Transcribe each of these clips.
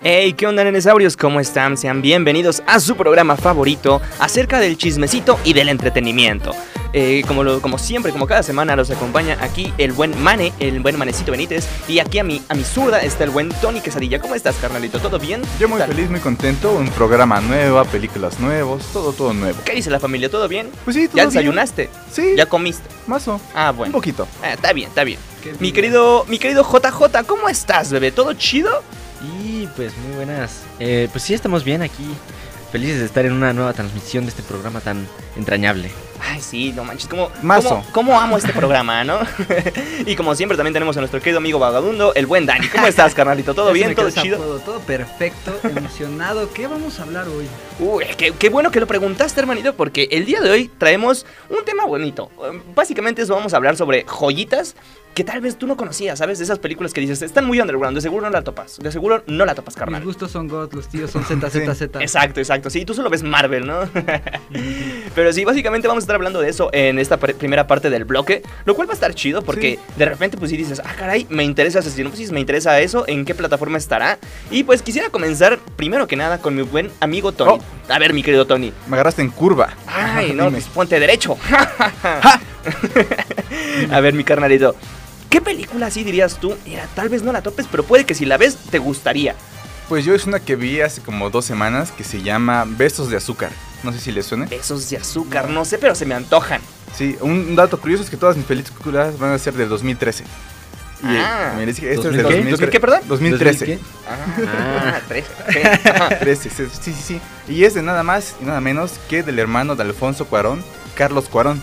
Hey, ¿qué onda, nenesaurios? ¿Cómo están? Sean bienvenidos a su programa favorito acerca del chismecito y del entretenimiento. Eh, como, lo- como siempre, como cada semana, los acompaña aquí el buen Mane, el buen Manecito Benítez. Y aquí a mi, a mi zurda está el buen Tony Quesadilla. ¿Cómo estás, carnalito? ¿Todo bien? Yo muy ¿Tal? feliz, muy contento, un programa nuevo, películas nuevos, todo, todo nuevo. ¿Qué dice la familia? ¿Todo bien? Pues sí, todo ¿Ya bien. desayunaste? Sí, ¿Ya comiste? mazo, Ah, un bueno. poquito. Ah, está bien, está bien. Mi querido, mi querido JJ, ¿cómo estás, bebé? ¿Todo chido? Y pues muy buenas. Eh, pues sí, estamos bien aquí. Felices de estar en una nueva transmisión de este programa tan entrañable. Ay, sí, no manches, ¿cómo, Mazo. cómo, cómo amo este programa, ¿no? y como siempre también tenemos a nuestro querido amigo vagabundo, el buen Dani. ¿Cómo estás, carnalito? ¿Todo bien? ¿Todo chido? apodo, todo perfecto, emocionado. ¿Qué vamos a hablar hoy? Uy, qué, qué bueno que lo preguntaste, hermanito, porque el día de hoy traemos un tema bonito. Básicamente eso vamos a hablar sobre joyitas que tal vez tú no conocías, ¿sabes? De esas películas que dices, están muy underground, de seguro no la topas, de seguro no la topas, Mis carnal. gustos son God, los tíos son ZZZ. Exacto, exacto. Sí, tú solo ves Marvel, ¿no? Pero sí, básicamente vamos a estar hablando de eso en esta pr- primera parte del bloque, lo cual va a estar chido porque de repente pues sí dices, ah, caray, me interesa Asesino, pues sí, me interesa eso, en qué plataforma estará. Y pues quisiera comenzar primero que nada con mi buen amigo Tony. A ver, mi querido Tony. Me agarraste en curva. Ay, no, pues ponte derecho. a ver, mi carnalito. ¿Qué película así dirías tú? Mira, tal vez no la topes, pero puede que si la ves te gustaría. Pues yo es una que vi hace como dos semanas que se llama Besos de Azúcar. No sé si les suene. Besos de azúcar, no sé, pero se me antojan. Sí, un dato curioso es que todas mis películas van a ser del 2013. Y Ah. eh, me dice que esta es ¿2000 de qué? 2013. ¿2000 qué, perdón? 2013. ¿2000 Ah, tres. ok. Ajá. 13, sí, sí, sí, sí. Y es de nada más y nada menos que del hermano de Alfonso Cuarón, Carlos Cuarón.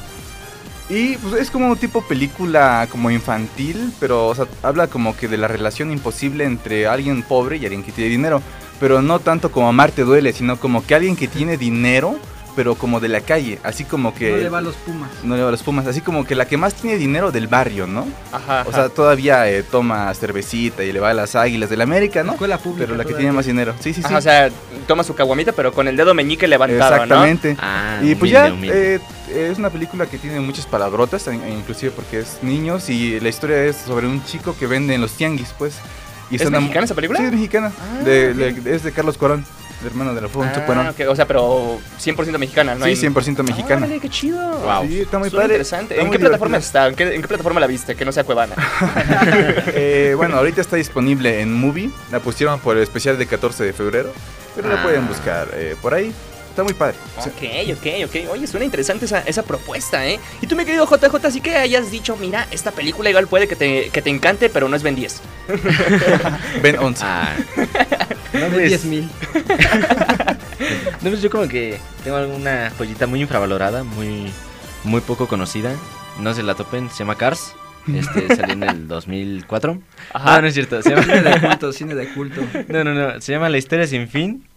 Y pues es como un tipo película como infantil, pero o sea, habla como que de la relación imposible entre alguien pobre y alguien que tiene dinero. Pero no tanto como amarte duele, sino como que alguien que tiene dinero, pero como de la calle. Así como que... No le va a los Pumas. no le va a los Pumas, así como que la que más tiene dinero del barrio, ¿no? Ajá. O sea, todavía eh, toma cervecita y le va a las águilas del América, ¿no? Escuela pública. Pero la que todavía. tiene más dinero. Sí, sí, sí. Ajá, o sea, toma su caguamita, pero con el dedo meñique levantado, Exactamente. Ah, Y pues humilde, ya humilde. eh, es una película que tiene muchas palabrotas, in- inclusive porque es niños y la historia es sobre un chico que vende en los tianguis, pues. Y ¿Es mexicana esa película? Sí, es mexicana. Ah, De- ok. de- es de Carlos Cuarón, el hermano de ¿no? Alfonso Ah, Cuarón. ok, O sea, pero 100% mexicana, ¿no? Sí, hay- 100% mexicana. Órale, qué chido. Wow. Sí, está muy Suena padre. interesante. está ¿En qué plataforma divertida. está? ¿En qué, en qué plataforma la viste? Que no sea Cuevana. Eh, bueno, ahorita está disponible en Movie. La pusieron por el especial de 14 de febrero. Pero la Ah. pueden buscar eh, por ahí. Está muy padre. Sí. Ok, ok, ok. Oye, suena interesante esa, esa propuesta, ¿eh? Y tú, mi querido JJ, así que hayas dicho, mira, esta película igual puede que te, que te encante, pero no es Ben 10. Ben 11. Ah, no, De pues, 10 mil. no, pues yo como que tengo alguna joyita muy infravalorada, muy, muy poco conocida. No se la topen, se llama Cars. Este salió en el 2004. Ajá. No, no es cierto. Se llama, Cine de culto, cine de culto. No, no, no. Se llama La historia sin fin.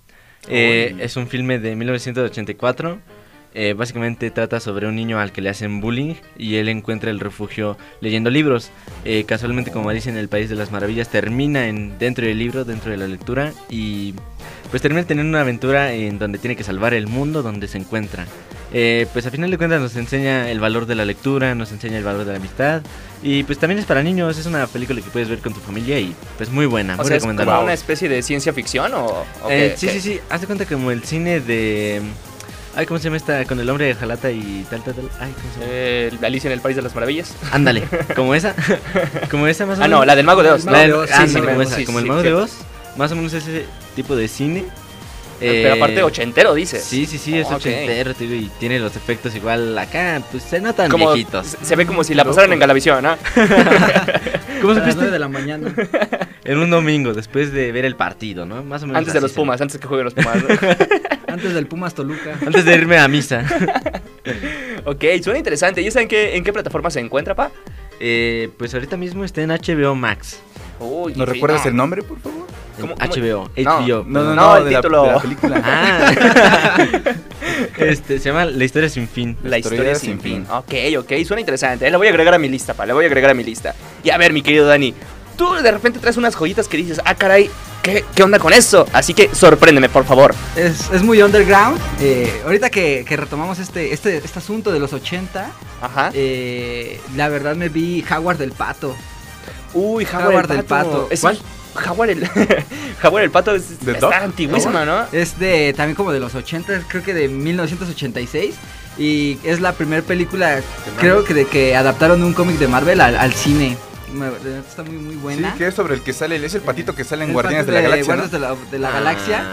Eh, es un filme de 1984. Eh, básicamente trata sobre un niño al que le hacen bullying y él encuentra el refugio leyendo libros. Eh, casualmente, como dice en El País de las Maravillas, termina en, dentro del libro, dentro de la lectura y pues termina teniendo una aventura en donde tiene que salvar el mundo donde se encuentra. Eh, pues a final de cuentas nos enseña el valor de la lectura, nos enseña el valor de la amistad y pues también es para niños, es una película que puedes ver con tu familia y pues muy buena, O muy sea, es recomendable. como una especie de ciencia ficción o... o Eh, qué- sí, qué? sí, sí. Haz de cuenta como el cine de. Ay, ¿cómo se llama esta? Con el hombre de Jalata y tal, tal, tal. Ay, ¿cómo se llama? Eh, Alicia en el País de las Maravillas. Ándale, como esa. Como esa más o Ah, menos. no, la del Mago de Oz. La Mago del- de Oz, sí, como, sí, esa, como el mago de Oz. Más o menos ese tipo de cine. Pero Eh, aparte ochentero, dices. Sí, sí, sí, es ochentero, y tiene los efectos igual acá, pues se notan Como, viejitos. se- se ve como si la pasaran en Galavisión, ¿no? ¿Cómo 9 supiste? de la mañana. En un domingo, después de ver el partido, ¿no? Más o menos. Antes de los se- Pumas, antes que jueguen los Pumas. ¿no? Antes del Pumas Toluca. Antes de irme a misa. ok, suena interesante. ¿Y saben qué, en qué plataforma se encuentra, pa? Eh, pues ahorita mismo está en HBO Max. Uy, ¿Nos recuerdas no. el nombre, por favor? ¿Cómo- cómo? HBO, No, HBO. No, no, No, no, el de, la, título. de la película. Ah. este, se llama La historia sin fin. La historia sin fin. Ok, ok, suena interesante. ¿eh? La voy a agregar a mi lista, pa. La voy a agregar a mi lista. Y a ver, mi querido Dani, tú de repente traes unas joyitas que dices, ah, caray, ¿qué, qué onda con eso? Así que sorpréndeme, por favor. Es, es muy underground. Eh, ahorita que, que retomamos este, este, este asunto de los 80, Ajá. eh, la verdad me vi Howard del Pato. Uy, Jaguar, Jaguar el del pato. Pato. Es ¿Cuál? Jaguar el, Jaguar el pato es, ¿The está Dog? antiguísima, ¿no? Es de también como de los 80, creo que de 1986. Y es la primera película, creo que de que adaptaron un cómic de Marvel al, al cine. Está muy, muy buena. Sí, que es sobre el que sale, es el patito que sale en Guardianes de la Galaxia. ¿no? Guardianes de la, de la Ah. Galaxia.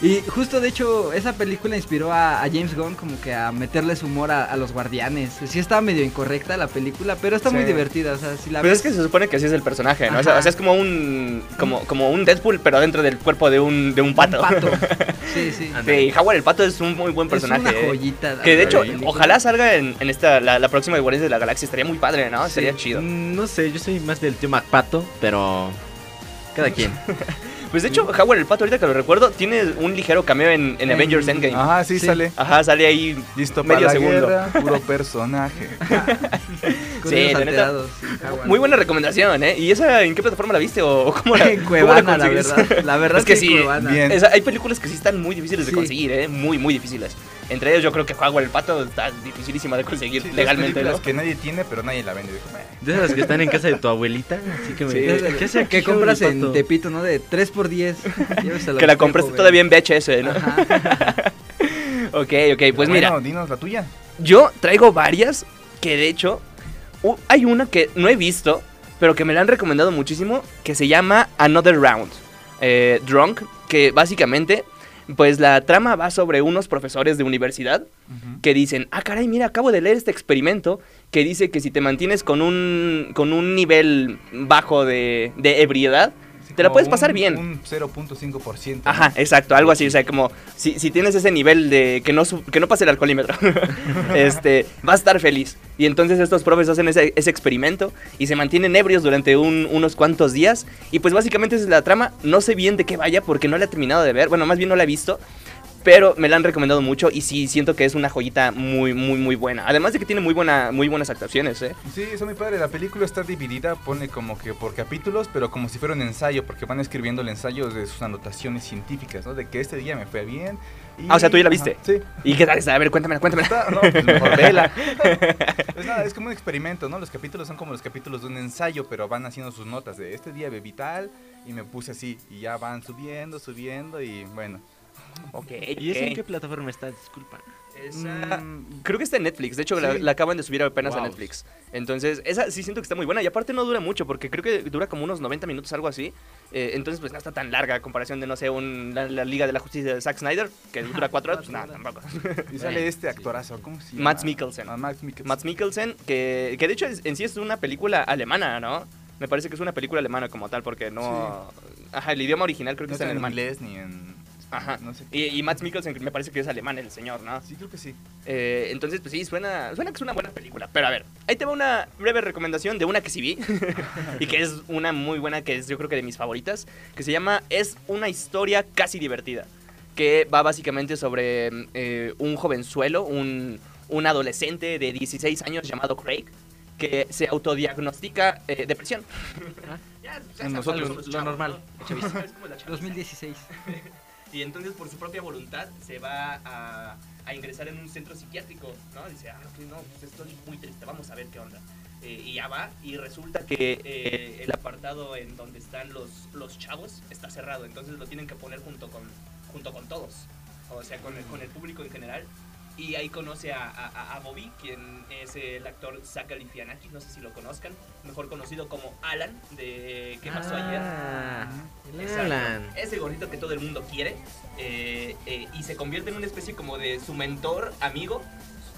Y justo de hecho esa película inspiró a, a James Gunn como que a meterles humor a, a los guardianes. Sí estaba medio incorrecta la película, pero está muy Sí. divertida. O sea, si la Pero ves... es que se supone que así es el personaje, ¿no? O sea, Ajá. o sea, es como un como, como un Deadpool, pero dentro del cuerpo de un, de un pato. Un pato. Sí, sí. Sí, Jaguar el pato es un muy buen personaje. Es una ¿eh? joyita. Que de hecho, película. ojalá salga en, en esta, la, la próxima de Guardianes de la Galaxia. Estaría muy padre, ¿no? Estaría chido. Mm, No sé, yo soy más del tío MacPato, pero. Cada quien. Pues de hecho, Howard el Pato, ahorita que lo recuerdo, tiene un ligero cameo en, en En- Avengers Endgame. Ajá, Ajá, sí, Sí. sale. sale ahí Listo medio para la segundo. guerra, puro personaje. Sí, la neta. Muy buena recomendación, ¿eh? ¿Y esa en qué plataforma la viste o, cómo la, En cómo Cuevana, la consigues? verdad. La verdad Es que en sí, bien. Esa- hay películas que sí están muy difíciles de Sí. conseguir, ¿eh? Muy, muy difíciles. Entre ellos yo creo que Howard el Pato está dificilísima de conseguir Sí, de legalmente, ¿no? que nadie tiene, pero nadie la vende. De esas que están en casa de tu abuelita. Así que me. Sí. ¿Qué que compras en? Tepito, ¿no? De 3 por 10 Llévesela Que la compraste todavía en VHS, ¿no? Ok, ok, pues mira. Bueno, dinos la tuya. Yo traigo varias que de hecho hay una que no he visto, pero que me la han recomendado muchísimo, que se llama Another Round. Eh, Drunk, que básicamente, pues la trama va sobre unos profesores de universidad que dicen, ah, caray, mira, acabo de leer este experimento que dice que si te mantienes con un, con un nivel bajo de, de ebriedad, te la puedes pasar un- bien. Un 0.5%. ¿no? Ajá, exacto, algo así, o sea, como si, si tienes ese nivel de que no, que no pase el alcoholímetro, este, vas a estar feliz. Y entonces estos profes hacen ese, ese experimento y se mantienen ebrios durante un- unos cuantos días. Y pues básicamente esa es la trama, no sé bien de qué vaya porque no la he terminado de ver, bueno, más bien no la he visto. Pero me la han recomendado mucho y sí siento que es una joyita muy, muy, muy buena. Además de que tiene muy, buena, muy buenas actuaciones, ¿eh? Sí, eso muy padre. La película está dividida, pone como que por capítulos, pero como si fuera un ensayo, porque van escribiendo el ensayo de sus anotaciones científicas, ¿no? De que este día me fue bien. y- Ah, o sea, ¿tú ya la viste? Ajá, sí. ¿Y qué tal está? A ver, cuéntamela, cuéntamela. Está- no, pues mejor vela. Pues nada, es como un experimento, ¿no? Los capítulos son como los capítulos de un ensayo, pero van haciendo sus notas de este día bebí tal y me puse así. Y ya van subiendo, subiendo y bueno. Ok, ¿Y esa en ok. qué plataforma está? Disculpa. Esa- Mm, Creo que está en Netflix. De hecho, la, Sí. la acaban de subir apenas a Wow. Netflix. Entonces, esa sí siento que está muy buena. Y aparte no dura mucho, porque creo que dura como unos 90 minutos, algo así. Eh, entonces, pues no está tan larga a comparación de, no sé, un, la, la Liga de la Justicia de Zack Snyder, que dura 4 horas. Pues nada, tampoco. Y sale este actorazo, ¿cómo se llama? Mads Mikkelsen. Ah, Mikkelsen. Que, que de hecho es- en sí es una película alemana, ¿no? Me parece que es una película alemana como tal, porque no... Ajá, el idioma original creo que No está está en en alemán. inglés ni en... Ajá. No sé. Y, y Mads Mikkelsen me parece que es alemán el señor, ¿no? Sí, creo que sí. Eh, entonces, pues sí, suena, suena que es una buena película. Pero a ver, ahí te va una breve recomendación de una que sí vi. y que es una muy buena, que es yo creo que de mis favoritas. Que se llama Es una historia casi divertida. Que va básicamente sobre eh, un jovenzuelo, un, un adolescente de 16 años llamado Craig. Que se autodiagnostica eh, depresión. Ya, ya sabes Nosotros, lo chavos, normal, ¿no? Es como la chaviza. 2016. Y entonces por su propia voluntad se va a, ingresar en un centro psiquiátrico, ¿no? Dice, ah, no, pues estoy muy triste, vamos a ver qué onda. Eh, y ya va y resulta que eh, el apartado en donde están los, los chavos está cerrado, entonces lo tienen que poner junto con, junto con todos, o sea, con el, con el público en general. Y ahí conoce a, a- a Bobby, quien es el actor Zach Galifianakis, no sé si lo conozcan, mejor conocido como Alan de ¿Qué pasó ayer? Ah, el Exacto. Alan. Ese gordito que todo el mundo quiere. eh, eh, y se convierte en una especie como de su mentor, amigo.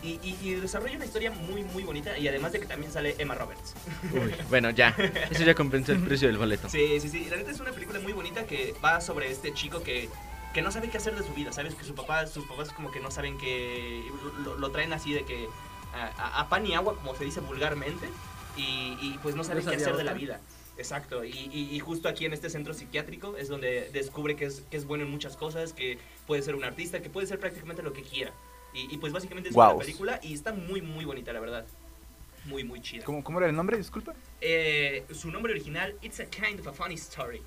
Y, y- y desarrolla una historia muy, muy bonita. Y además de que también sale Emma Roberts. Uy, bueno, ya. Eso ya compensa el precio del boleto. Sí, sí, sí. La neta es una película muy bonita que va sobre este chico que, que no sabe qué hacer de su vida. ¿Sabes? Que su papá, sus papás como que no saben que... Lo, lo traen así de que... A, a- a pan y agua, como se dice vulgarmente. Y, y, pues no saben No qué hacer de la vida. Exacto, y, y- y justo aquí en este centro psiquiátrico es donde descubre que es, que es bueno en muchas cosas, que puede ser un artista, que puede ser prácticamente lo que quiera. Y, y pues básicamente es Guau. una película y está muy, muy bonita, la verdad. Muy, muy chida. ¿Cómo, ¿Cómo era el nombre? Disculpa. Eh, su nombre original, It's a Kind of a Funny Story.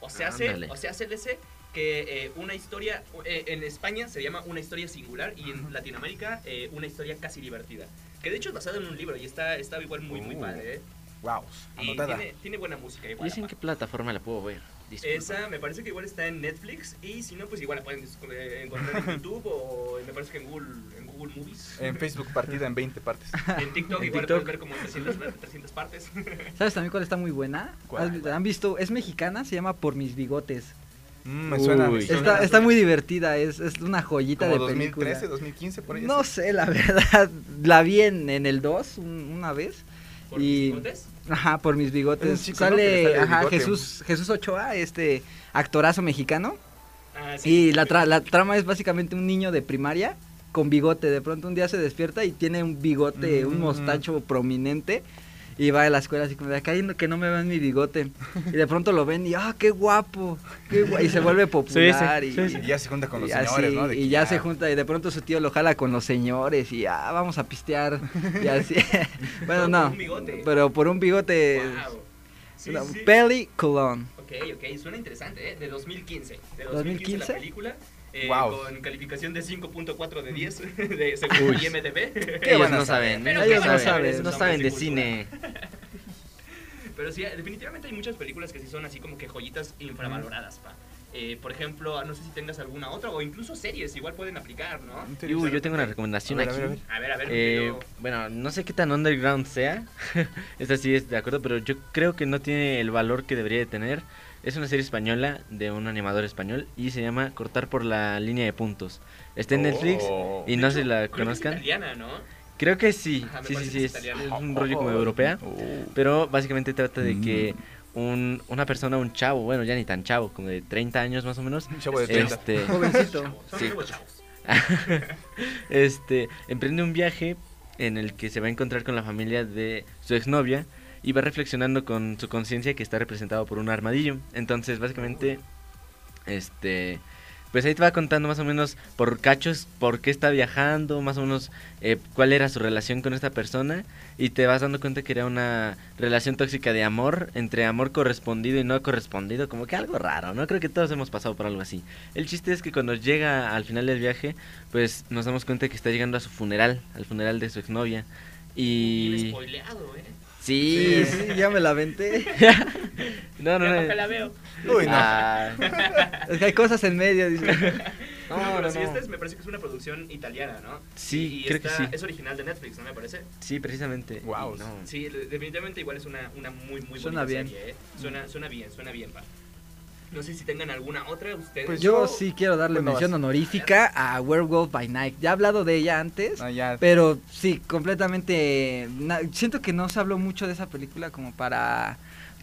O sea, hace, Ándale. o sea, hace ese que eh, una historia, eh, en España se llama una historia singular y en Latinoamérica eh, una historia casi divertida. Que de hecho es basada en un libro y está, está igual muy, muy Uh. padre, ¿eh? Wow, Y anotada. tiene, tiene buena música ¿Y igual. esa en qué plataforma la puedo ver? Disculpa. Esa me parece que igual está en Netflix y si no, pues igual la pueden eh, encontrar en YouTube o me parece que en Google, en Google Movies. En Facebook partida en 20 partes. En TikTok En igual TikTok. pueden ver como 300, 300 partes. ¿Sabes también cuál está muy buena? ¿Cuál? ¿Has- ¿Han visto? Es mexicana, se llama Por mis bigotes. Mm, me suena. Uy. suena. Está, está muy divertida, es, es una joyita Como de 2013, película. 2015, por ahí. No así. sé, la verdad. La vi en, en el 2 un- una vez. ¿Por Y- mis bigotes? Ajá, por mis Es bigotes. sale, ajá, bigote. Jesús, Jesús Ochoa, este actorazo mexicano. Ah, sí. Y la, tra- la trama es básicamente un niño de primaria con bigote. De pronto un día se despierta y tiene un bigote, un Mm. mostacho prominente. Y va a la escuela así como de acá que no me vean mi bigote. Y de pronto lo ven y ¡ah, qué guapo! qué gua-". Y se vuelve popular. sí, y, sí, sí. Y ya se junta con los y señores, así, ¿no? De y que ya se junta y de pronto su tío lo jala con los señores y ah, vamos a pistear. Y así. bueno, Por no. un bigote. Pero por un bigote. Wow. Sí, no, sí. Peliculón. Ok, ok, suena interesante, ¿eh? De 2015. De 2015, 2015? la película. Eh, Guau. Con calificación de 5.4 de 10 de, según Uy. IMDb. ¿Qué Ellos no saben, Pero ellos ¿qué no saben, no saben de cine. Pero sí, definitivamente hay muchas películas que sí son así como que joyitas infravaloradas, pa. Eh, por ejemplo, no sé si tengas alguna otra o incluso series igual pueden aplicar, ¿no? Y, uy, yo tengo una recomendación A ver, aquí. a ver. A ver, a ver, Eh, pero- bueno, no sé qué tan underground sea. Esta sí es de acuerdo, pero yo creo que no tiene el valor que debería de tener. Es una serie española de un animador español y se llama Cortar por la línea de puntos. Está en Netflix Oh. y no hecho, se la creo que es conozcan. italiana, ¿no? Creo que sí, Ajá, sí, sí, sí, es, un rollo como europea. Oh. Pero básicamente trata de que Mm. un, una persona, un chavo, bueno, ya ni tan chavo, como de 30 años más o menos, Un chavo de 30. este, Jovencito. Sí. este, emprende un viaje en el que se va a encontrar con la familia de su exnovia y va reflexionando con su conciencia que está representado por un armadillo. Entonces, básicamente, este, pues ahí te va contando más o menos por cachos por qué está viajando, más o menos eh, cuál era su relación con esta persona y te vas dando cuenta que era una relación tóxica de amor, entre amor correspondido y no correspondido, como que algo raro, ¿no? Creo que todos hemos pasado por algo así. El chiste es que cuando llega al final del viaje, pues nos damos cuenta que está llegando a su funeral, al funeral de su exnovia. Bien Y... spoileado, ¿eh? Sí, Sí, sí, ya me la aventé. No, no, Ya no. la veo. Uy, no. Ah, Es que hay cosas en medio. dice. no, Pero no, sí, no. esta es- me parece que es una producción italiana, ¿no? Sí, Y creo que sí. Es original de Netflix, ¿no me parece? Sí, precisamente. No. Sí, de- definitivamente igual es una, una muy, muy bien. serie, ¿eh? Suena, suena bien, suena bien, pa. No sé si tengan alguna otra ustedes. Pues Yo Yo- sí quiero darle Bueno, mención honorífica a Werewolf by Night. Ya he hablado de ella antes. Ah, ya. Pero sí, completamente. siento que no se habló mucho de esa película como para.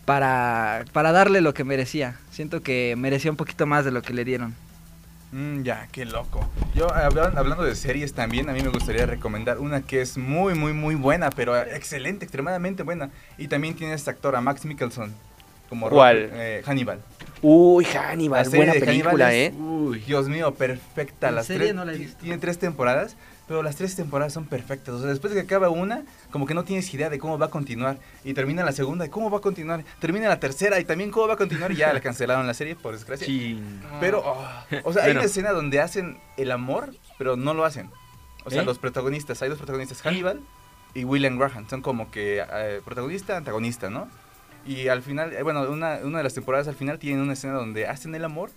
Para, para darle lo que merecía. Siento que merecía un poquito más de lo que le dieron. Mm, ya, qué loco. Yo, hablan- hablando de series también, a mí me gustaría recomendar una que es muy, muy, muy buena, pero excelente, extremadamente buena. Y también tiene esta actora, Max Mikkelson, como ¿Cuál? Robert, eh, Hannibal. Uy, La Hannibal, serie buena de Hannibal película, es- ¿eh? Uy. Dios mío, perfecta. ¿En Las serie? No la he visto. Tiene tres temporadas, pero las tres temporadas son perfectas. O sea, después de que acaba una, como que no tienes idea de cómo va a continuar. Y termina la segunda, y cómo va a continuar. Termina la tercera, y también cómo va a continuar. Y ya la cancelaron la serie, por desgracia. Pero, oh, o sea, hay Bueno. una escena donde hacen el amor, pero no lo hacen. O sea, ¿Eh? los protagonistas, hay dos protagonistas, Hannibal y William Graham. Son como que eh, protagonista, antagonista, ¿no? Y al final, eh, bueno, una, una de las temporadas al final tienen una escena donde hacen el amor,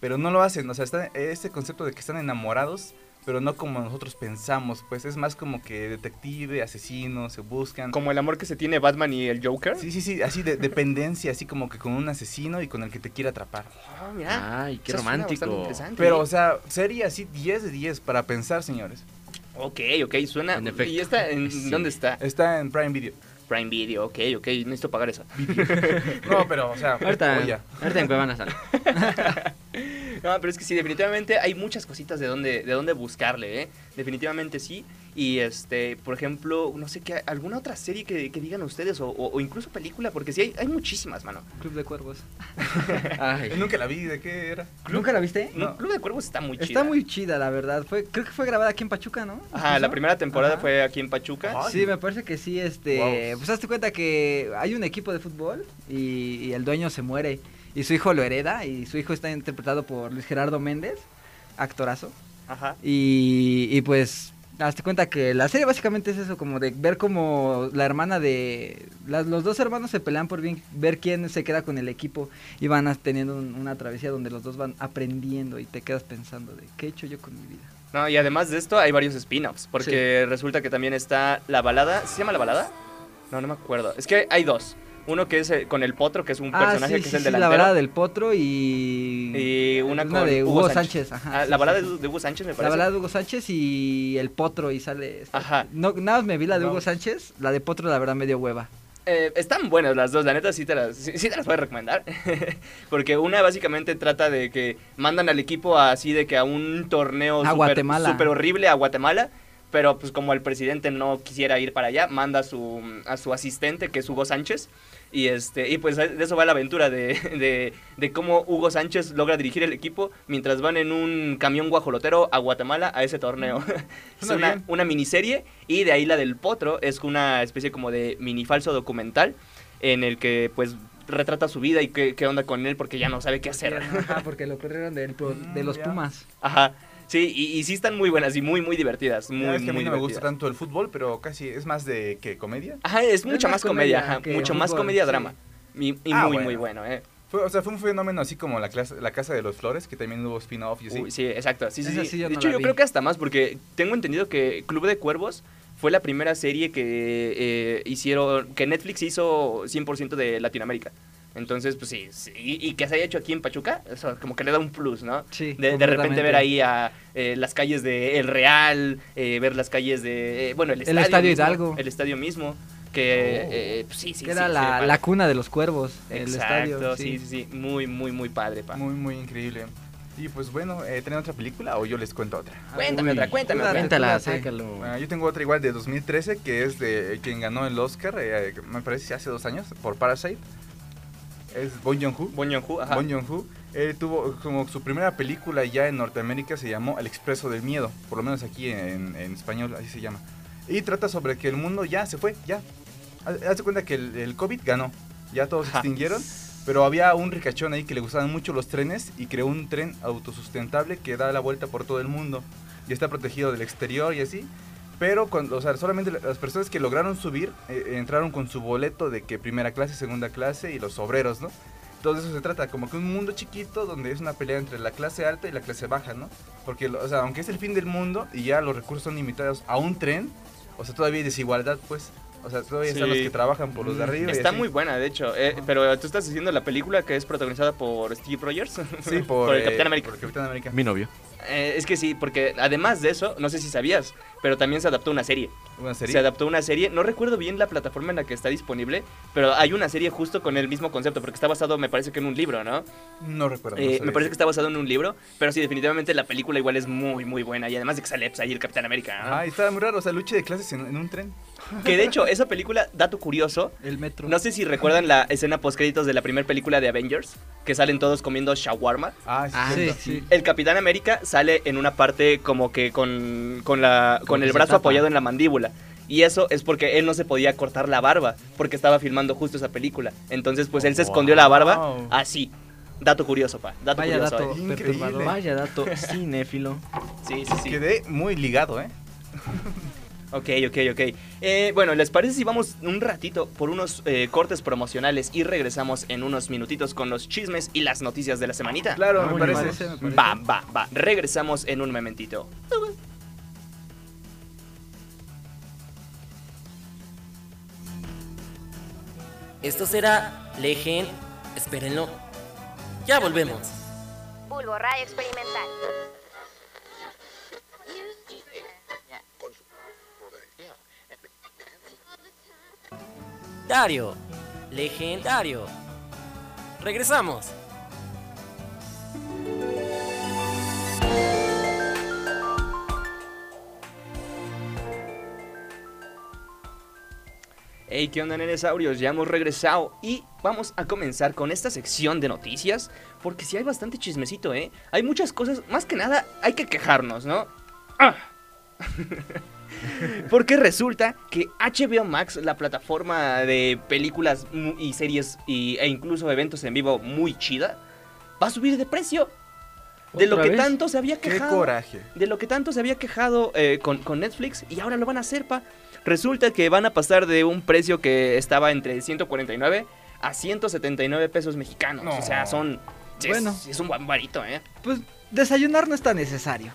pero no lo hacen. O sea, está ese concepto de que están enamorados, pero no como nosotros pensamos. Pues es más como que detective, asesino, se buscan. Como el amor que se tiene Batman y el Joker. Sí, sí, sí, así de dependencia, así como que con un asesino y con el que te quiere atrapar. Ah, mira. Ay, qué Eso romántico. Pero, o sea, serie así 10 de 10 para pensar, señores. Ok, ok, suena. En efecto. ¿Y esta en Sí. dónde está? Está en Prime Video. Prime Video, ok, ok, necesito pagar esa. No, pero, o sea, Ahorita, en Cuevana sale. No, pero es que sí, definitivamente hay muchas cositas de dónde, de dónde buscarle, ¿eh? Definitivamente sí. Y este, por ejemplo, no sé qué, alguna otra serie que, que digan ustedes, o, o- o incluso película, porque sí hay, hay muchísimas, mano. Club de Cuervos. Yo nunca la vi, ¿de qué era? ¿Nunca la viste? No. Club de Cuervos está muy chida. Está muy chida, la verdad. Fue, creo que fue grabada aquí en Pachuca, ¿no? Ajá, la primera temporada Ajá. fue aquí en Pachuca. Ay. Sí, me parece que sí, este, Wow. pues hazte cuenta que hay un equipo de fútbol y, y el dueño se muere y su hijo lo hereda y su hijo está interpretado por Luis Gerardo Méndez, actorazo, Ajá. y, y pues hazte cuenta que la serie básicamente es eso, como de ver como la hermana de, las- los dos hermanos se pelean por bien- ver quién se queda con el equipo y van teniendo un- una travesía donde los dos van aprendiendo y te quedas pensando de qué he hecho yo con mi vida. No, y además de esto hay varios spin-offs, porque resulta que también está la balada, ¿se llama la balada? No, no me acuerdo. Es que hay dos. Uno que es eh, con el potro, que es un personaje Ah, sí, que sí, es el sí, la delantero. balada del potro y... Y una, con de Hugo, Sánchez. ajá, Ah, la balada de, Hugo Sánchez, me La parece. balada de Hugo Sánchez y el potro y sale... esta- Ajá. No, nada más me vi la de Hugo. Sánchez, la de potro la verdad medio hueva. Eh, están buenas las dos, la neta sí te las, sí, sí te las voy a recomendar. Porque una básicamente trata de que mandan al equipo así de que a un torneo A súper- Guatemala. súper horrible a Guatemala. Pero pues como el presidente no quisiera ir para allá, manda a su, a su asistente, que es Hugo Sánchez. Y este y pues de eso va la aventura de, de, de cómo Hugo Sánchez logra dirigir el equipo mientras van en un camión guajolotero a Guatemala a ese torneo. es una, una miniserie y de ahí la del potro es una especie como de mini falso documental en el que pues retrata su vida y qué, qué onda con él porque ya no sabe qué hacer. Ajá, porque lo corrieron del pro- de los Mm. Pumas. Ajá. Sí, y, y sí están muy buenas y muy, muy divertidas. Muy, es que a mí muy no me gusta tanto el fútbol, pero casi es más de que comedia. Ajá, es mucha más más comedia, comedia ajá, mucho más fútbol, comedia sí. drama. Y, y Ah, muy, bueno. muy bueno, eh. Fue, o sea, fue un fenómeno así como la, clase, la Casa de los Flores, que también hubo spin-off y así. Uy, sí, exacto. Sí, sí, sí. sí yo de no hecho, yo vi. creo que hasta más, porque tengo entendido que Club de Cuervos fue la primera serie que eh, hicieron, que Netflix hizo 100% de Latinoamérica. Entonces, pues sí, sí, y, y que se haya hecho aquí en Pachuca, eso como que le da un plus, ¿no? Sí, De, de repente ver ahí a eh, las calles de El Real, eh, ver las calles de, eh, bueno, el El estadio. Estadio mismo, Hidalgo. El estadio mismo, que, Oh. eh, pues sí, sí, que sí, era sí, la, la cuna de los cuervos, el Exacto, estadio. sí, sí, sí, muy, muy, muy padre, pa. Muy, muy increíble. Y pues bueno, eh, ¿tienen otra película o yo les cuento otra? Cuéntame Uy, otra, cuéntame otra. cuéntala. Sácalo. Ah, yo tengo otra igual de 2013 que es de quien ganó el Oscar, eh, me parece hace dos años, por Parasite. Es Bong Joon-ho. Bong Joon-ho, ajá. Bong Joon-ho. Él tuvo como su primera película ya en Norteamérica se llamó El Expreso del Miedo, por lo menos aquí en, en español así se llama. Y trata sobre que el mundo ya se fue, ya. Haz haz de cuenta que el, el COVID ganó, ya todos se extinguieron, pero había un ricachón ahí que le gustaban mucho los trenes y creó un tren autosustentable que da la vuelta por todo el mundo y está protegido del exterior y así. Pero cuando, o sea, solamente las personas que lograron subir eh, entraron con su boleto de que primera clase, segunda clase y los obreros, ¿no? Todo eso se trata, como que un mundo chiquito donde es una pelea entre la clase alta y la clase baja, ¿no? Porque, o sea, aunque es el fin del mundo y ya los recursos son limitados a un tren, o sea, todavía hay desigualdad, pues. O sea, todavía están los que trabajan por los de arriba. y Está muy buena, de hecho. eh, pero tú estás diciendo la película que es protagonizada por Steve Rogers. Sí, por, el eh, Capitán América. por el Capitán América. Mi novio. Eh, es que sí, porque además de eso, no sé si sabías, pero también se adaptó una serie. Una serie. Se adaptó una serie, no recuerdo bien la plataforma en la que está disponible, pero hay una serie justo con el mismo concepto, porque está basado, me parece que en un libro, ¿no? No recuerdo. Eh, me parece que está basado en un libro, pero sí, definitivamente la película igual es muy, muy buena. Y además de que sale pues, ahí el Capitán América, ¿no? Ah, estaba muy raro, o sea, lucha de clases en, en un tren. Que de hecho, esa película, dato curioso, El metro. no sé si recuerdan la escena post créditos de la primera película de Avengers, que salen todos comiendo shawarma. Ah, sí, Ah, sí, sí. El Capitán América sale en una parte como que con, con, la, con el brazo tapa. apoyado en la mandíbula. Y eso es porque él no se podía cortar la barba, porque estaba filmando justo esa película. Entonces, pues él se escondió la barba así. Dato curioso, pa. Dato Vaya curioso. dato eh. Increíble. perturbador. Vaya dato cinéfilo. Sí, sí, sí. Quedé muy ligado, ¿eh? Ok, ok, ok. Eh, bueno, ¿les parece si vamos un ratito por unos eh, cortes promocionales y regresamos en unos minutitos con los chismes y las noticias de la semanita? Claro, me Vámonos. parece. Me parece. Va, va, va. Regresamos en un momentito. Esto será Legend. Espérenlo. Ya volvemos. Bulbo Radio Experimental. Legendario. Legendario. Regresamos. Hey, ¿qué onda, nenesaurios? Ya hemos regresado y vamos a comenzar con esta sección de noticias, porque si hay bastante chismecito, ¿eh? Hay muchas cosas, más que nada, hay que quejarnos, ¿no? ¡Ah! porque resulta que HBO Max, la plataforma de películas y series y, e incluso eventos en vivo muy chida, va a subir de precio. De lo ¿Otra que vez? tanto se había Qué quejado coraje. de lo que tanto se había quejado eh, con, con Netflix y ahora lo van a hacer, pa. Resulta que van a pasar de un precio que estaba entre 149 a 179 pesos mexicanos. No. O sea, son... Bueno. Es, es un buen varito, ¿eh? Pues desayunar no es tan necesario.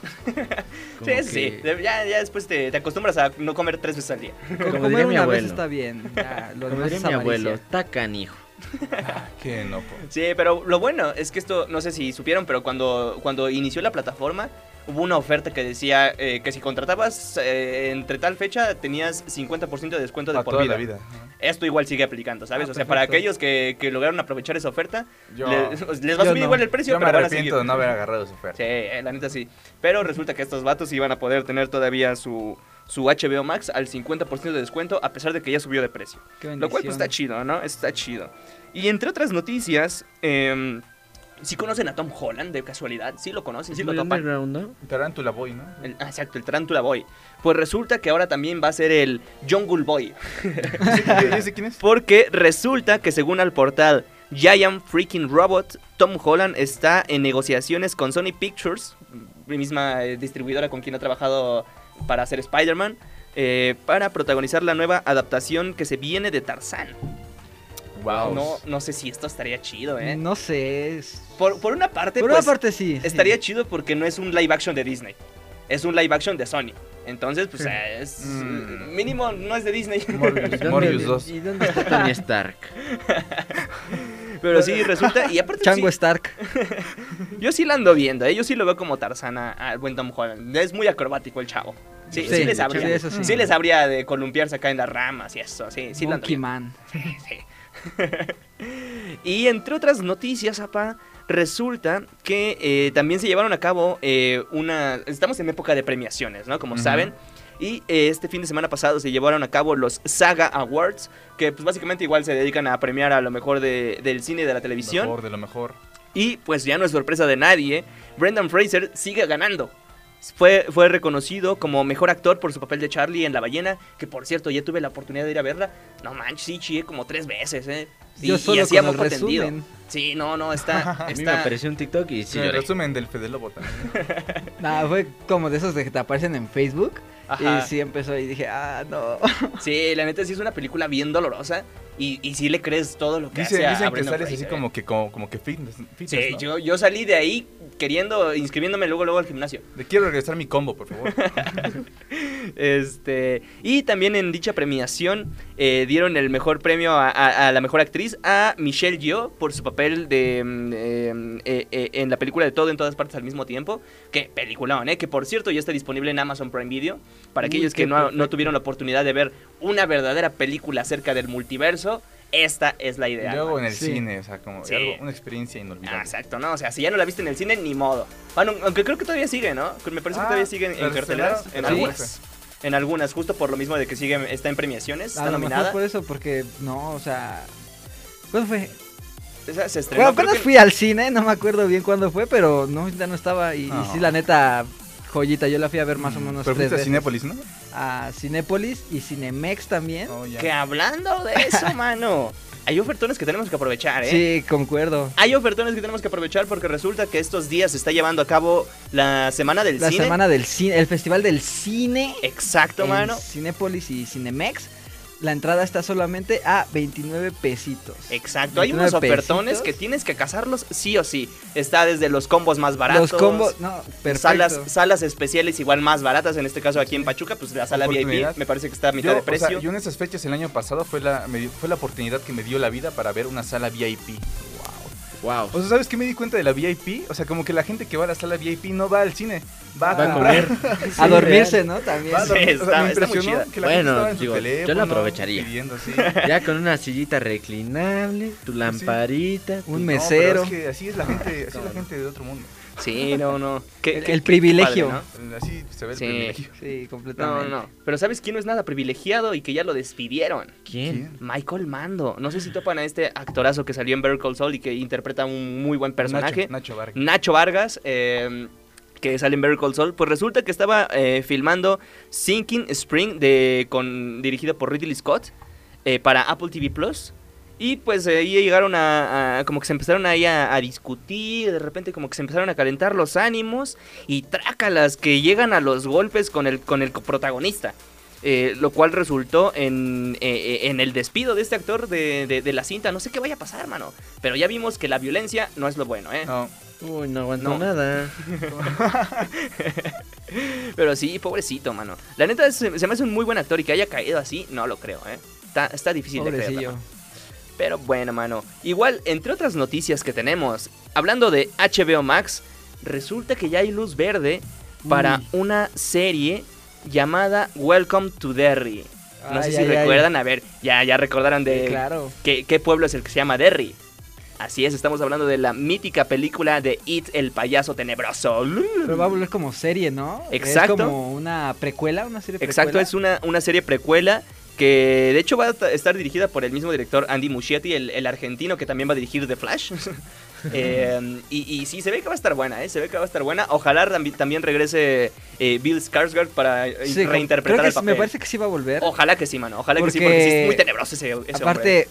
Como Sí, sí, Ya, ya después te, te acostumbras a no comer tres veces al día. Como comer diría mi una vez abuelo. está bien. ya, lo Como diría mi abuelo, tacanijo. Ah, que no, po. Sí, pero lo bueno es que esto, no sé si supieron, pero cuando, cuando inició la plataforma, hubo una oferta que decía eh, que si contratabas eh, entre tal fecha tenías 50% de descuento de A por toda vida. la vida. Esto igual sigue aplicando, ¿sabes? Ah, o sea, para perfecto. aquellos que, que lograron aprovechar esa oferta, Yo, le- les va a subir no. igual el precio, yo me pero van a seguir. arrepiento de no haber agarrado su oferta. Sí, eh, la neta sí. Pero resulta que estos vatos iban a poder tener todavía su, su HBO Max al 50% de descuento, a pesar de que ya subió de precio. Qué Lo cual pues, está chido, ¿no? Está chido. Y entre otras noticias, eh, ¿sí conocen a Tom Holland de casualidad? ¿Sí lo conocen? ¿Sí lo ¿El topan? underground, no? Tarántula Boy, ¿no? El- ah, exacto, el Tarántula Boy. Pues resulta que ahora también va a ser el Jungle Boy. ¿Y ese quién es? Porque resulta que según al portal Giant Freaking Robot, Tom Holland está en negociaciones con Sony Pictures, la misma eh, distribuidora con quien ha trabajado para hacer Spider-Man, eh, para protagonizar la nueva adaptación que se viene de Tarzán. Wow. No, no sé si esto estaría chido, ¿eh? No sé. es- Por, por una parte, Por pues, una parte sí. sí. estaría chido porque no es un live action de Disney. Es un live action de Sony. Entonces, pues eh, es Mm. mínimo no es de Disney. Morbius, ¿Y dónde- Morbius 2. ¿Y dónde está Tony Stark? Pero sí, resulta. Y aparte, Chango sí, Stark. Yo sí la ando viendo, ¿eh? yo sí lo veo como Tarzana al buen Tom Holland. Es muy acrobático el chavo. Sí, sí, Sí, les sabría. sí, sí. les sabría de columpiarse acá en las ramas y eso. Sí, sí ando. Man. Sí. y entre otras noticias, apa, resulta que eh, también se llevaron a cabo eh, una... Estamos en época de premiaciones, ¿no? Como saben. Y eh, este fin de semana pasado se llevaron a cabo los Saga Awards, que pues básicamente igual se dedican a premiar a lo mejor de- del cine y de la televisión. Mejor, de lo mejor. Y pues ya no es sorpresa de nadie, Brendan Fraser sigue ganando. Fue, fue reconocido como mejor actor por su papel de Charlie en La Ballena, que por cierto ya tuve la oportunidad de ir a verla. No manches, sí, chillé como tres veces, ¿eh? Sí, Yo solo y hacía con el tendido. Sí, no, no, está... A mí me apareció un TikTok y sí el lloré. resumen del Fede Lobo también. Nah, fue como de esos de que te aparecen en Facebook. Ajá. Y sí empezó y dije, ah, no. Sí, la neta sí es una película bien dolorosa y, y sí le crees todo lo que Dicen, hace a, dicen a que sales así ¿eh? como que, como, como que fitness. fitness, Sí, ¿no? yo, yo salí de ahí queriendo, inscribiéndome luego, luego al gimnasio. Le quiero regresar mi combo, por favor. Este, y también en dicha premiación eh, dieron el mejor premio a, a- a la mejor actriz a Michelle Yeoh por su papel de mm, eh, eh, en la película de Todo en todas partes al mismo tiempo. Que peliculón, ¿eh? Que por cierto ya está disponible en Amazon Prime Video. Para aquellos que no, no tuvieron la oportunidad de ver una verdadera película acerca del multiverso, esta es la Y idea. luego en el Sí. cine, o sea, como Sí. algo- una experiencia Ah, inolvidable. exacto, ¿no? O sea, si ya no la viste en el cine, ni modo. Bueno, aunque creo que todavía sigue, ¿no? Me parece que Ah, todavía sigue en, carteleras. En sí. algunas. En algunas, justo por lo mismo de que sigue, está en premiaciones, está A lo nominada. mejor por eso, porque no, o sea. ¿Cuándo fue? Esa se estrenó. Bueno, apenas que- fui al cine, no me acuerdo bien cuándo fue, pero no, ya no estaba. Y, sí, la neta, joyita, yo la fui a ver más o menos Pero tres fuiste a. Cinépolis, ¿no? A Cinépolis y Cinemex también. Oh, ya. Que hablando de eso, mano. Hay ofertones que tenemos que aprovechar, ¿eh? Sí, concuerdo. Hay ofertones que tenemos que aprovechar porque resulta que estos días se está llevando a cabo la semana del La cine. semana del cine, el festival del cine. Exacto, en mano. Cinépolis y Cinemex. La entrada está solamente a 29 pesitos. Exacto, hay 29 unos ofertones pesitos. que tienes que cazarlos sí o sí. Está desde los combos más baratos. Los combos, no, perfecto. Salas, salas especiales igual más baratas, en este caso aquí en Pachuca, pues la sala VIP me parece que está a mitad Yo, de o sea, precio. yo en esas fechas el año pasado fue la, me dio- fue la oportunidad que me dio la vida para ver una sala VIP. Wow. O sea, ¿sabes qué me di cuenta de la VIP? O sea, como que la gente que va a la sala VIP no va al cine, va a, Va a comprar. comer. A dormirse, ¿no? También. Sí, O sea, está- me está muy impresionó chida. que la Bueno, digo, yo la aprovecharía. pidiendo, sí. Ya con una sillita reclinable, tu lamparita. tu- Un No, mesero. pero es que así es la gente, así es la gente de otro mundo. Sí, no, no. Qué- El- qué- el qué privilegio. padre, ¿no? Así se ve el Sí. privilegio. Sí, No, completamente. no, no. Pero ¿sabes quién no es nada privilegiado y que ya lo despidieron? ¿Quién? Michael Mando. No sé si topan a este actorazo que salió en Better Call Saul y que interpreta un muy buen personaje. Nacho, Nacho Vargas. Nacho Vargas, eh, que sale en Better Call Saul, pues resulta que estaba eh, filmando Sinking Spring, de, con, dirigido por Ridley Scott, eh, para Apple TV Plus. Y pues eh, ahí llegaron a, a- como que se empezaron ahí a, a discutir, de repente como que se empezaron a calentar los ánimos y trácalas que llegan a los golpes con el, con el protagonista. Eh, lo cual resultó en, eh, eh, en el despido de este actor de, de- de la cinta. No sé qué vaya a pasar, mano. Pero ya vimos que la violencia no es lo bueno, ¿eh? No, Uy, no aguanto No. nada. Pero sí, pobrecito, mano. La neta se me hace un muy buen actor y que haya caído así, no lo creo, ¿eh? Está, está difícil de creer. Pero bueno, mano. Igual, entre otras noticias que tenemos, hablando de HBO Max, resulta que ya hay luz verde para Uy. una serie llamada Welcome to Derry. No sé si ay, ay. recuerdan, a ver, ya, ya recordaron de Sí, claro. ¿qué, qué pueblo es el que se llama Derry. Así es, estamos hablando de la mítica película de It, el payaso tenebroso. Pero va a volver como serie, ¿no? Exacto. Es como una precuela, una serie precuela. Exacto, es una, una serie precuela que de hecho va a ta- estar dirigida por el mismo director Andy Muschietti, el, el argentino que también va a dirigir The Flash. Eh, y, y sí, se ve que va a estar buena, ¿eh? Se ve que va a estar buena. Ojalá tambi- también regrese eh, Bill Skarsgård para eh, Sí, reinterpretar creo que el sí, papel. Me parece que sí va a volver. Ojalá que sí, mano. Ojalá que sí, Porque- sí es muy tenebroso ese, ese hombre.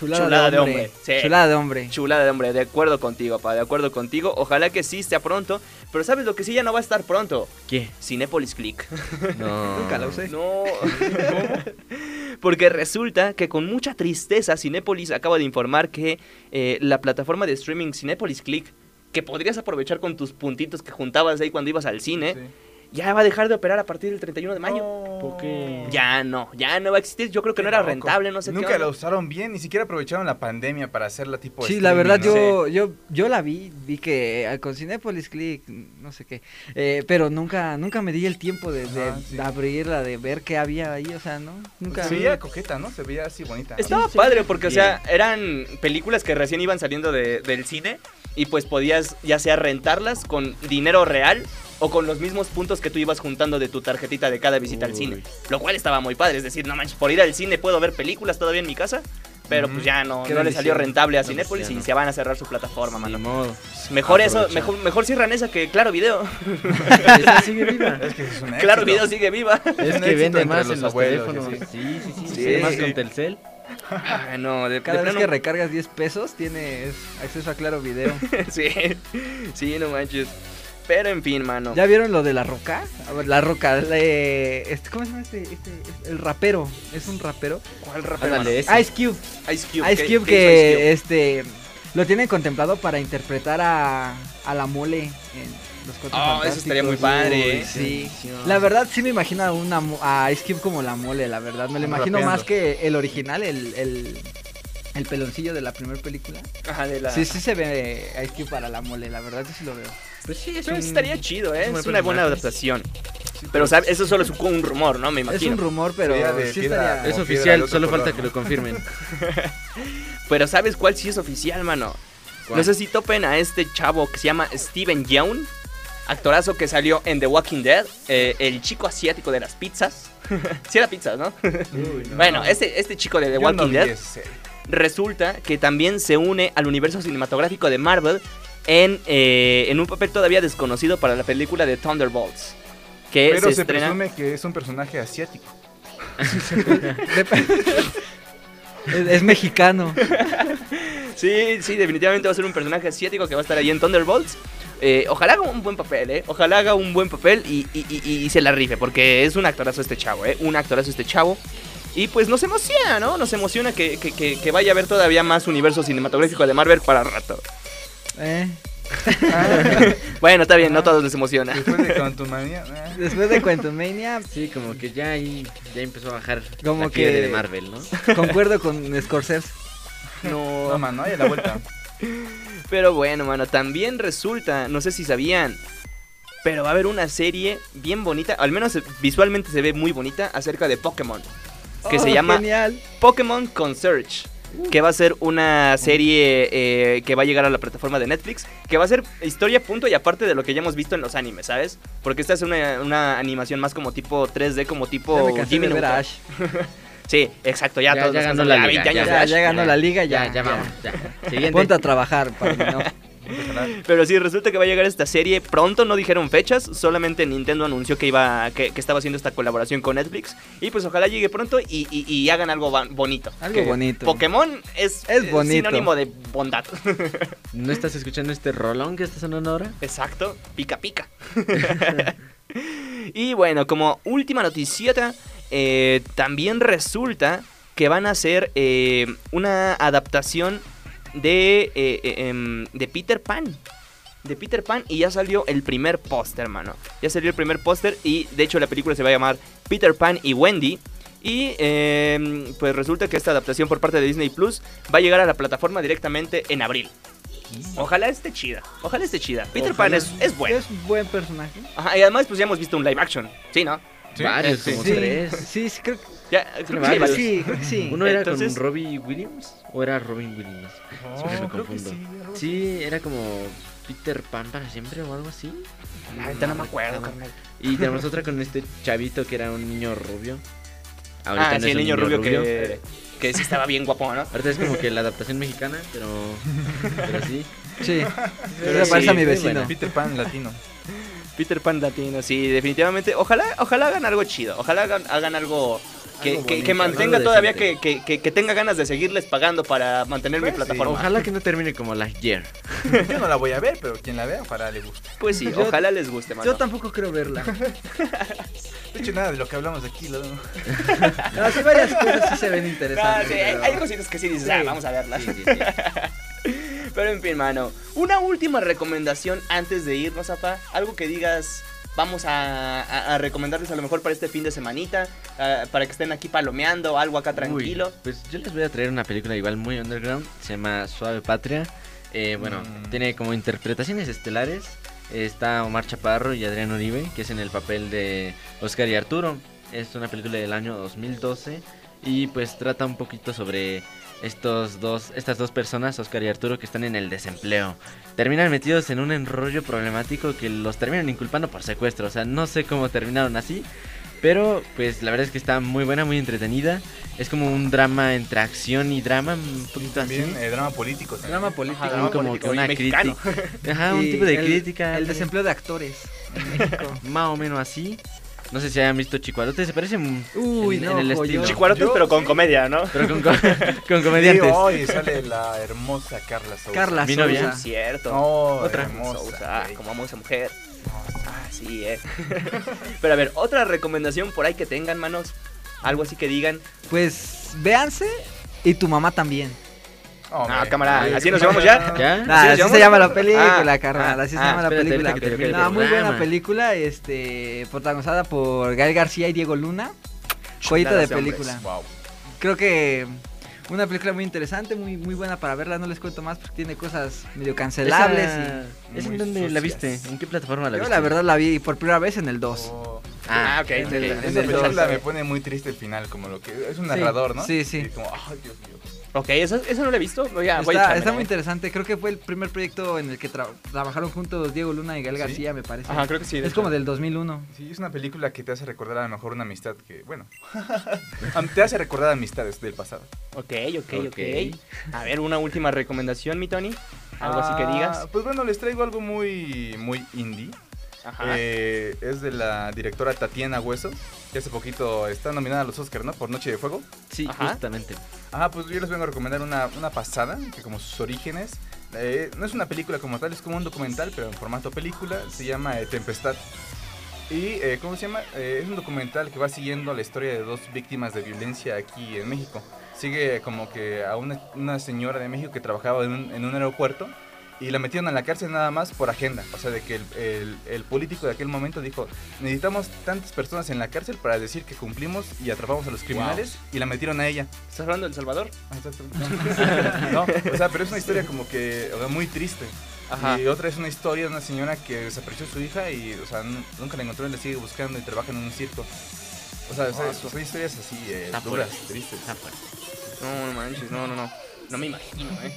Chulada, Chulada de de hombre. sí. Chulada de hombre. Chulada de hombre, de acuerdo contigo, pa, de acuerdo contigo. Ojalá que sí sea pronto. Pero ¿sabes lo que sí ya no va a estar pronto? ¿Qué? Cinépolis Click. No. Nunca la usé. No. Porque resulta que con mucha tristeza Cinépolis acaba de informar que eh, la plataforma de streaming Cinépolis Click, que podrías aprovechar con tus puntitos que juntabas ahí cuando ibas al cine, Sí. Ya va a dejar de operar a partir del 31 de mayo. ¿Por qué? Ya no, ya no va a existir. Yo creo que no era Loco. rentable, no sé Nunca qué. la onda. usaron bien, ni siquiera aprovecharon la pandemia para hacerla tipo Sí, la streaming, verdad ¿no? yo, yo yo la vi, vi que eh, con Cinepolis Click, no sé qué, eh, pero nunca nunca me di el tiempo de, de Ah, sí. abrirla, de ver qué había ahí, o sea, no, nunca. Se veía coqueta, ¿no? Se veía así bonita. Estaba padre sí. porque, o sea, eran películas que recién iban saliendo de- del cine y pues podías ya sea rentarlas con dinero real o con los mismos puntos que tú ibas juntando de tu tarjetita de cada visita al Uy. cine. Lo cual estaba muy padre, es decir, no manches, por ir al cine puedo ver películas todavía en mi casa, pero pues ya no, no le salió rentable a No, pues, Cinépolis y no. se van a cerrar su plataforma, Ni mano. modo. Mejor eso, Aprovechar. mejor, mejor cierran esa que Claro Video. Esa sigue viva. Es que es un claro. Video sigue viva. Es que vende más los en los abuelos, teléfonos. sí. Sí, sí, sí. Sí, más sí. con Telcel. Ah, no, de, Cada de vez que recargas 10 pesos tienes acceso a Claro Video. sí, sí, no manches. Pero en fin, mano. ¿Ya vieron lo de la roca? A ver, la roca, le- este, ¿cómo se llama este, este? El rapero, es un rapero. ¿Cuál rapero, Ándale, mano? ese. Ice Cube. Ice Cube. Ice ¿qué- Cube qué hizo Ice Cube? que este lo tienen contemplado para interpretar a, a la mole en Los Cuatro Oh, eso Fantásticos. estaría muy padre. Sí. La verdad sí me imagino a, una, a Ice Cube como la mole, la verdad. Me lo imagino Rapeando. más que el original, el, el, el peloncillo de la primera película. Ajá, de la... Sí, sí se ve Ice Cube para la mole, la verdad yo sí lo veo. Pues sí, es un... estaría chido, ¿eh? es Es una buena adaptación. Pero, ¿sabes? Eso solo es un, rumor, ¿no? Me Es imagino. un rumor, pero de sí piedra, estaría... Es oficial, solo color, falta ¿no? que lo confirmen. Pero, ¿sabes cuál sí es oficial, mano? No sé si topen a este chavo que se llama Steven Yeun. Actorazo que salió en The Walking Dead. eh, el chico asiático de las pizzas. sí era pizzas, ¿no? Bueno, este, este chico de The Yo Walking no Dead ese. Resulta que también se une al universo cinematográfico de Marvel en, eh, en un papel todavía desconocido para la película de Thunderbolts. Que Pero se, se, estrena. presume que es un personaje asiático. Es, es mexicano. Sí, sí, definitivamente va a ser un personaje asiático que va a estar ahí en Thunderbolts. Eh, ojalá haga un buen papel, ¿eh? Ojalá haga un buen papel y, y- y- y se la rife, porque es un actorazo este chavo, ¿eh? Un actorazo este chavo. Y pues nos emociona, ¿no? Nos emociona que, que- que- que vaya a haber todavía más universo cinematográfico de Marvel para rato. Eh, Bueno, está bien, no todos les emociona. Después de Quantumania. eh. Después de Quantumania, Sí, como que ya ahí ya empezó a bajar Como la que- de Marvel, ¿no? concuerdo con Scorsese. No, mano, ahí a la vuelta. Pero bueno, mano, también resulta, no sé si sabían, pero va a haber una serie bien bonita, al menos visualmente se ve muy bonita, acerca de Pokémon. Que se Oh, llama Genial. Pokémon Concierge. Que va a ser una serie eh, que va a llegar a la plataforma de Netflix. Que va a ser historia punto y aparte de lo que ya hemos visto en los animes, ¿sabes? Porque esta es una, una animación más como tipo 3D, como tipo Jimmy. Ash. Sí, exacto, ya, Ya- todos ya ganó la liga, 20 años ya, de Ash. ya ganó la liga, ya. Ya, ya vamos, ya. Siguiente. Ponte a trabajar, para mí, no. Pero sí, resulta que va a llegar esta serie pronto, no dijeron fechas, solamente Nintendo anunció que iba que, que estaba haciendo esta colaboración con Netflix y pues ojalá llegue pronto y, y- y hagan algo bonito. Algo Que bonito. Pokémon es, Es bonito. sinónimo de bondad. ¿No estás escuchando este rolón que está sonando ahora? Exacto, pica pica. y bueno, como última noticieta, eh, también resulta que van a hacer eh, una adaptación de, eh, eh, em, de Peter Pan. De Peter Pan y ya salió el primer póster, mano. Ya salió el primer póster y de hecho la película se va a llamar Peter Pan y Wendy. Y em, pues resulta que esta adaptación por parte de Disney Plus va a llegar a la plataforma directamente en abril. Ojalá esté chida. Ojalá esté chida. Peter Pan es, es bueno. Es un buen personaje. Ajá, y además pues ya hemos visto un live action. Sí, ¿no? Sí, Varios, sí. como Sí, tres. sí, sí, creo que Ya, creo que sí, creo que sí. ¿Uno era Entonces- con Robbie Williams o era Robin Williams? Siempre me confundo. sí, era como Peter Pan para siempre o algo así. La neta no me acuerdo, carnal. Y tenemos otra con este chavito que era un niño rubio. Ahorita Ah, no sí, el niño rubio que, que sí estaba bien guapo, ¿no? Ahorita es como que la adaptación mexicana, pero, pero sí. Sí. Pero Pero sí, parece a mi vecino. Peter Pan latino. Peter Pan latino, sí, definitivamente. Ojalá, ojalá hagan algo chido. Ojalá hagan, hagan algo que, Algo que- bonito, que mantenga todavía, que, que, que- que tenga ganas de seguirles pagando para mantener mi Pues sí. plataforma. Ojalá que no termine como Lightyear. Yo no la voy a ver, pero quien la vea, ojalá le guste. Pues sí, Yo- ojalá les guste, mano. Yo tampoco creo verla. De hecho, nada de lo que hablamos aquí. Lo... No, sí, varias cosas sí se ven interesantes. sí, hay, pero- hay cositas que sí dices, Sí. ah, vamos a verlas. Sí, sí, sí. Pero en fin, mano. Una última recomendación antes de irnos, apa. Algo que digas, vamos a, a- a recomendarles a lo mejor para este fin de semanita. ah, para que estén aquí palomeando, algo acá tranquilo. Uy, pues yo les voy a traer una película igual muy underground. Se llama Suave Patria. Eh, bueno, Mm. tiene como interpretaciones estelares. Está Omar Chaparro y Adrián Uribe, que es en el papel de Oscar y Arturo. Es una película del año 2012 y pues trata un poquito sobre estos dos, estas dos personas, Oscar y Arturo, que están en el desempleo. Terminan metidos en un enrollo problemático que los terminan inculpando por secuestro. O sea, no sé cómo terminaron así. Pero pues la verdad es que está muy buena, muy entretenida. Es como un drama entre acción y drama, un poquito así. También eh, drama político. también. Drama político. Ajá, drama como político una crítica. Ajá, un tipo de el- crítica. El desempleo de actores en México. Más o menos así. No sé si hayan visto Chicuarote, se parece un- Uy, en, no, en el estilo. Chicuarotes, Yo- pero con comedia, ¿no? Pero con, co- con Sí, comediantes. hoy sale la hermosa Carla Sousa. Carla Mi novia. Sousa. Cierto. Oh, Otra hermosa. Sousa, como amo esa mujer. Ah, sí, eh. Pero a ver, otra recomendación por ahí que tengan, manos. Algo así que digan. Pues véanse y tu mamá también. Hombre. Ah, cámara, así nos llevamos ya. ¿Ya? Ah, así se llama la película, Ah, carnal. ah, Así se ah, llama la película. que No, muy buena película, este, protagonizada por Gael García y Diego Luna. Joyita de película. Wow. Creo que una película muy interesante, muy muy buena para verla. No les cuento más porque tiene cosas medio cancelables. Esa- ¿Esa muy en dónde la viste? ¿En qué plataforma la yo viste? la verdad la vi por primera vez en el 2. Oh. Ah, ok. en ok. el- Esa en el película me pone muy triste el final, como lo que es un Sí, narrador, ¿no? sí, sí. Y como, ay, Dios mío. Ok, eso, eso no lo he visto. Voy a, voy a está, está muy eh. interesante. Creo que fue el primer proyecto en el que tra- trabajaron juntos Diego Luna y Gael ¿Sí? García, me parece. Ajá, creo que sí. es hecho. como del 2001. Sí, es una película que te hace recordar a lo mejor una amistad que, bueno, te hace recordar amistades del pasado. Ok, ok, ok. Ok. A ver, una última recomendación, mi Tony. Algo así que Ah, digas. Pues bueno, les traigo algo muy, muy indie. Eh, es de la directora Tatiana Hueso, que hace poquito está nominada a los Oscars, ¿no? Por Noche de Fuego. Sí, Ajá. justamente. Ajá, pues yo les vengo a recomendar una, una pasada, que como sus orígenes, eh, no es una película como tal, es como un documental, pero en formato película, se llama eh, Tempestad. Y, eh, ¿cómo se llama? Eh, es un documental que va siguiendo la historia de dos víctimas de violencia aquí en México. Sigue como que a una, una señora de México que trabajaba en un, en un aeropuerto y la metieron a la cárcel nada más por agenda. O sea, de que el, el- el político de aquel momento dijo, necesitamos tantas personas en la cárcel para decir que cumplimos y atrapamos a los criminales y la metieron a ella. ¿Estás hablando del Salvador? Ah, exacto. No, o sea, pero es una historia como que o sea, muy triste. Ajá. Y otra es una historia de una señora que desapareció su hija y, o sea, nu- nunca la encontró y la sigue buscando y trabaja en un circo. O sea, o sea, son historias así, eh, duras, fuerte. tristes. No, no manches, no, no, no. No me imagino, ¿eh?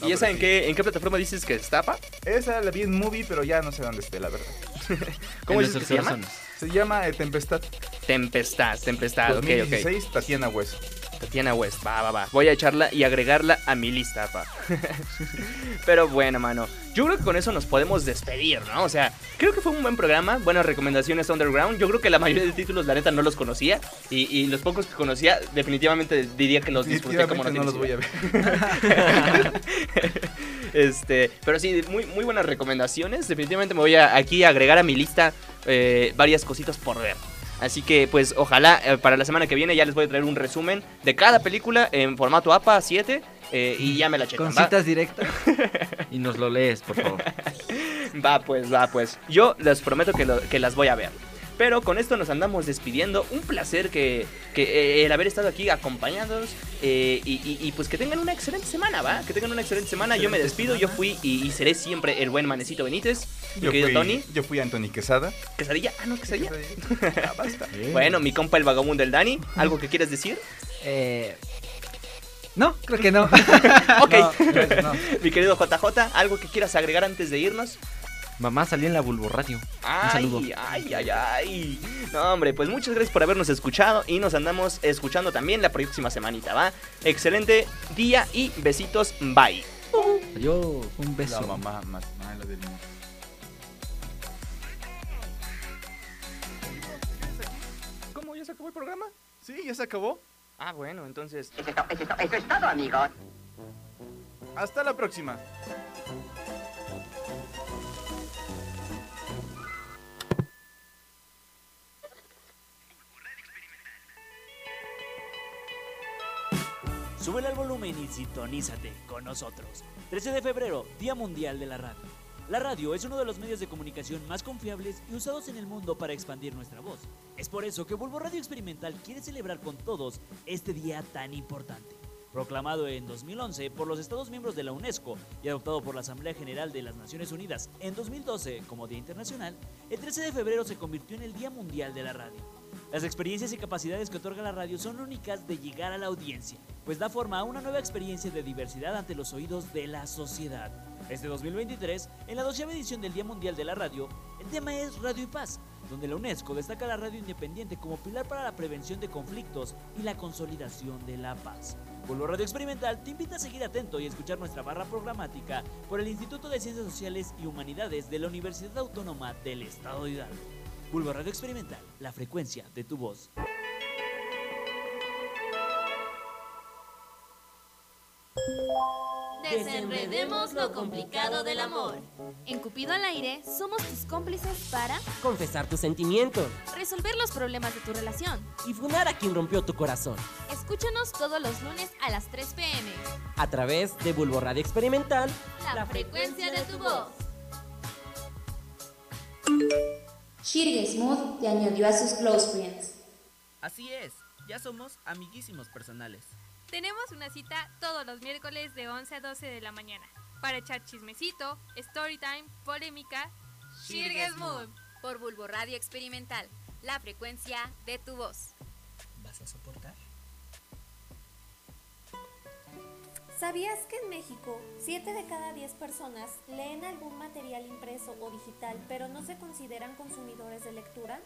No, ¿Y esa en sí. qué, en qué plataforma dices que está, pa? Esa la vi en movie, pero ya no sé dónde esté, la verdad. ¿Cómo dices que se llama? Se llama eh, Tempestad. Tempestad, Tempestad, ok, ok. 2016, Tatiana Hueso. Tatiana West, va, va, va. Voy a echarla y agregarla a mi lista, pa. Pero bueno, mano. Yo creo que con eso nos podemos despedir, ¿no? O sea, creo que fue un buen programa. Buenas recomendaciones underground. Yo creo que la mayoría de títulos, la neta, no los conocía. Y, y los pocos que conocía, definitivamente diría que los disfruté como no, no los voy a ver. este, pero sí, muy, muy buenas recomendaciones. Definitivamente me voy a aquí a agregar a mi lista eh, varias cositas por ver. Así que, pues, ojalá eh, para la semana que viene ya les voy a traer un resumen de cada película en formato APA 7 eh, y ya me la checan. Con ¿va? citas directas. Y nos lo lees, por favor. Va pues, va pues. Yo les prometo que, lo- que las voy a ver. Pero con esto nos andamos despidiendo. Un placer que, que eh, el haber estado aquí acompañándonos. eh, y, y- y, pues que tengan una excelente semana, ¿va? Que tengan una excelente semana. Yo me despido. Yo fui y, y seré siempre el buen Manecito Benítez. Mi Yo querido fui, Tony. yo fui Anthony Quesada. ¿Quesadilla? Ah, no, quesadilla. Ya basta. Bueno, mi compa el vagabundo el Dani. ¿Algo que quieres decir? Eh, no, creo que no. Ok. No, no. mi querido JJ, ¿algo que quieras agregar antes de irnos? Mamá salí en la Bulbo Radio. Un saludo. Ay, ay, ay, ay. No, hombre, pues muchas gracias por habernos escuchado y nos andamos escuchando también la próxima semanita, ¿va? Excelente día y besitos, bye. Adiós. Un beso. La mamá más mala del mundo. ¿Cómo? ¿Ya se acabó el programa? Sí, ya se acabó. Ah, bueno, entonces... Eso es, to- eso es to- eso es todo, amigos. Hasta la próxima. Súbele al volumen y sintonízate con nosotros. 13 de febrero, Día Mundial de la Radio. La radio es uno de los medios de comunicación más confiables y usados en el mundo para expandir nuestra voz. Es por eso que Bulbo Radio Experimental quiere celebrar con todos este día tan importante. Proclamado en 2011 por los Estados miembros de la UNESCO y adoptado por la Asamblea General de las Naciones Unidas en 2012 como Día Internacional, el 13 de febrero se convirtió en el Día Mundial de la Radio. Las experiencias y capacidades que otorga la radio son únicas de llegar a la audiencia, pues da forma a una nueva experiencia de diversidad ante los oídos de la sociedad. Este 2023, en la doceava edición del Día Mundial de la Radio, el tema es Radio y Paz, donde la UNESCO destaca la radio independiente como pilar para la prevención de conflictos y la consolidación de la paz. Bulbo Radio Experimental te invita a seguir atento y escuchar nuestra barra programática por el Instituto de Ciencias Sociales y Humanidades de la Universidad Autónoma del Estado de Hidalgo. Bulbo Radio Experimental, la frecuencia de tu voz. Desenredemos lo complicado del amor. En Cupido al aire somos tus cómplices para Confesar tus sentimientos resolver los problemas de tu relación. y funar a quien rompió tu corazón. Escúchanos todos los lunes a las 3 pm. A través de Bulbo Radio Experimental. La, frecuencia de tu voz. Shirley Smooth te añadió a sus close friends. Así es, ya somos amiguísimos personales. Tenemos una cita todos los miércoles de 11 a 12 de la mañana para echar chismecito, storytime, polémica. Shirley Smooth por Bulbo Radio Experimental. La frecuencia de tu voz. ¿Vas a soportar? ¿Sabías que en México 7 de cada 10 personas leen algún material impreso o digital pero no se consideran consumidores de lectura?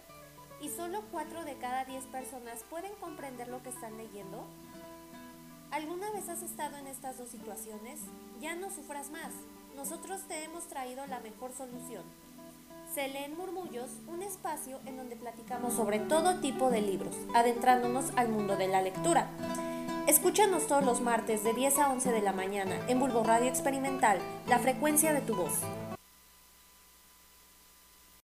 ¿Y solo 4 de cada 10 personas pueden comprender lo que están leyendo? ¿Alguna vez has estado en estas dos situaciones? Ya no sufras más. Nosotros te hemos traído la mejor solución. Se leen murmullos, un espacio en donde platicamos sobre todo tipo de libros, adentrándonos al mundo de la lectura. Escúchanos todos los martes de 10 a 11 de la mañana en Bulbo Radio Experimental, la frecuencia de tu voz.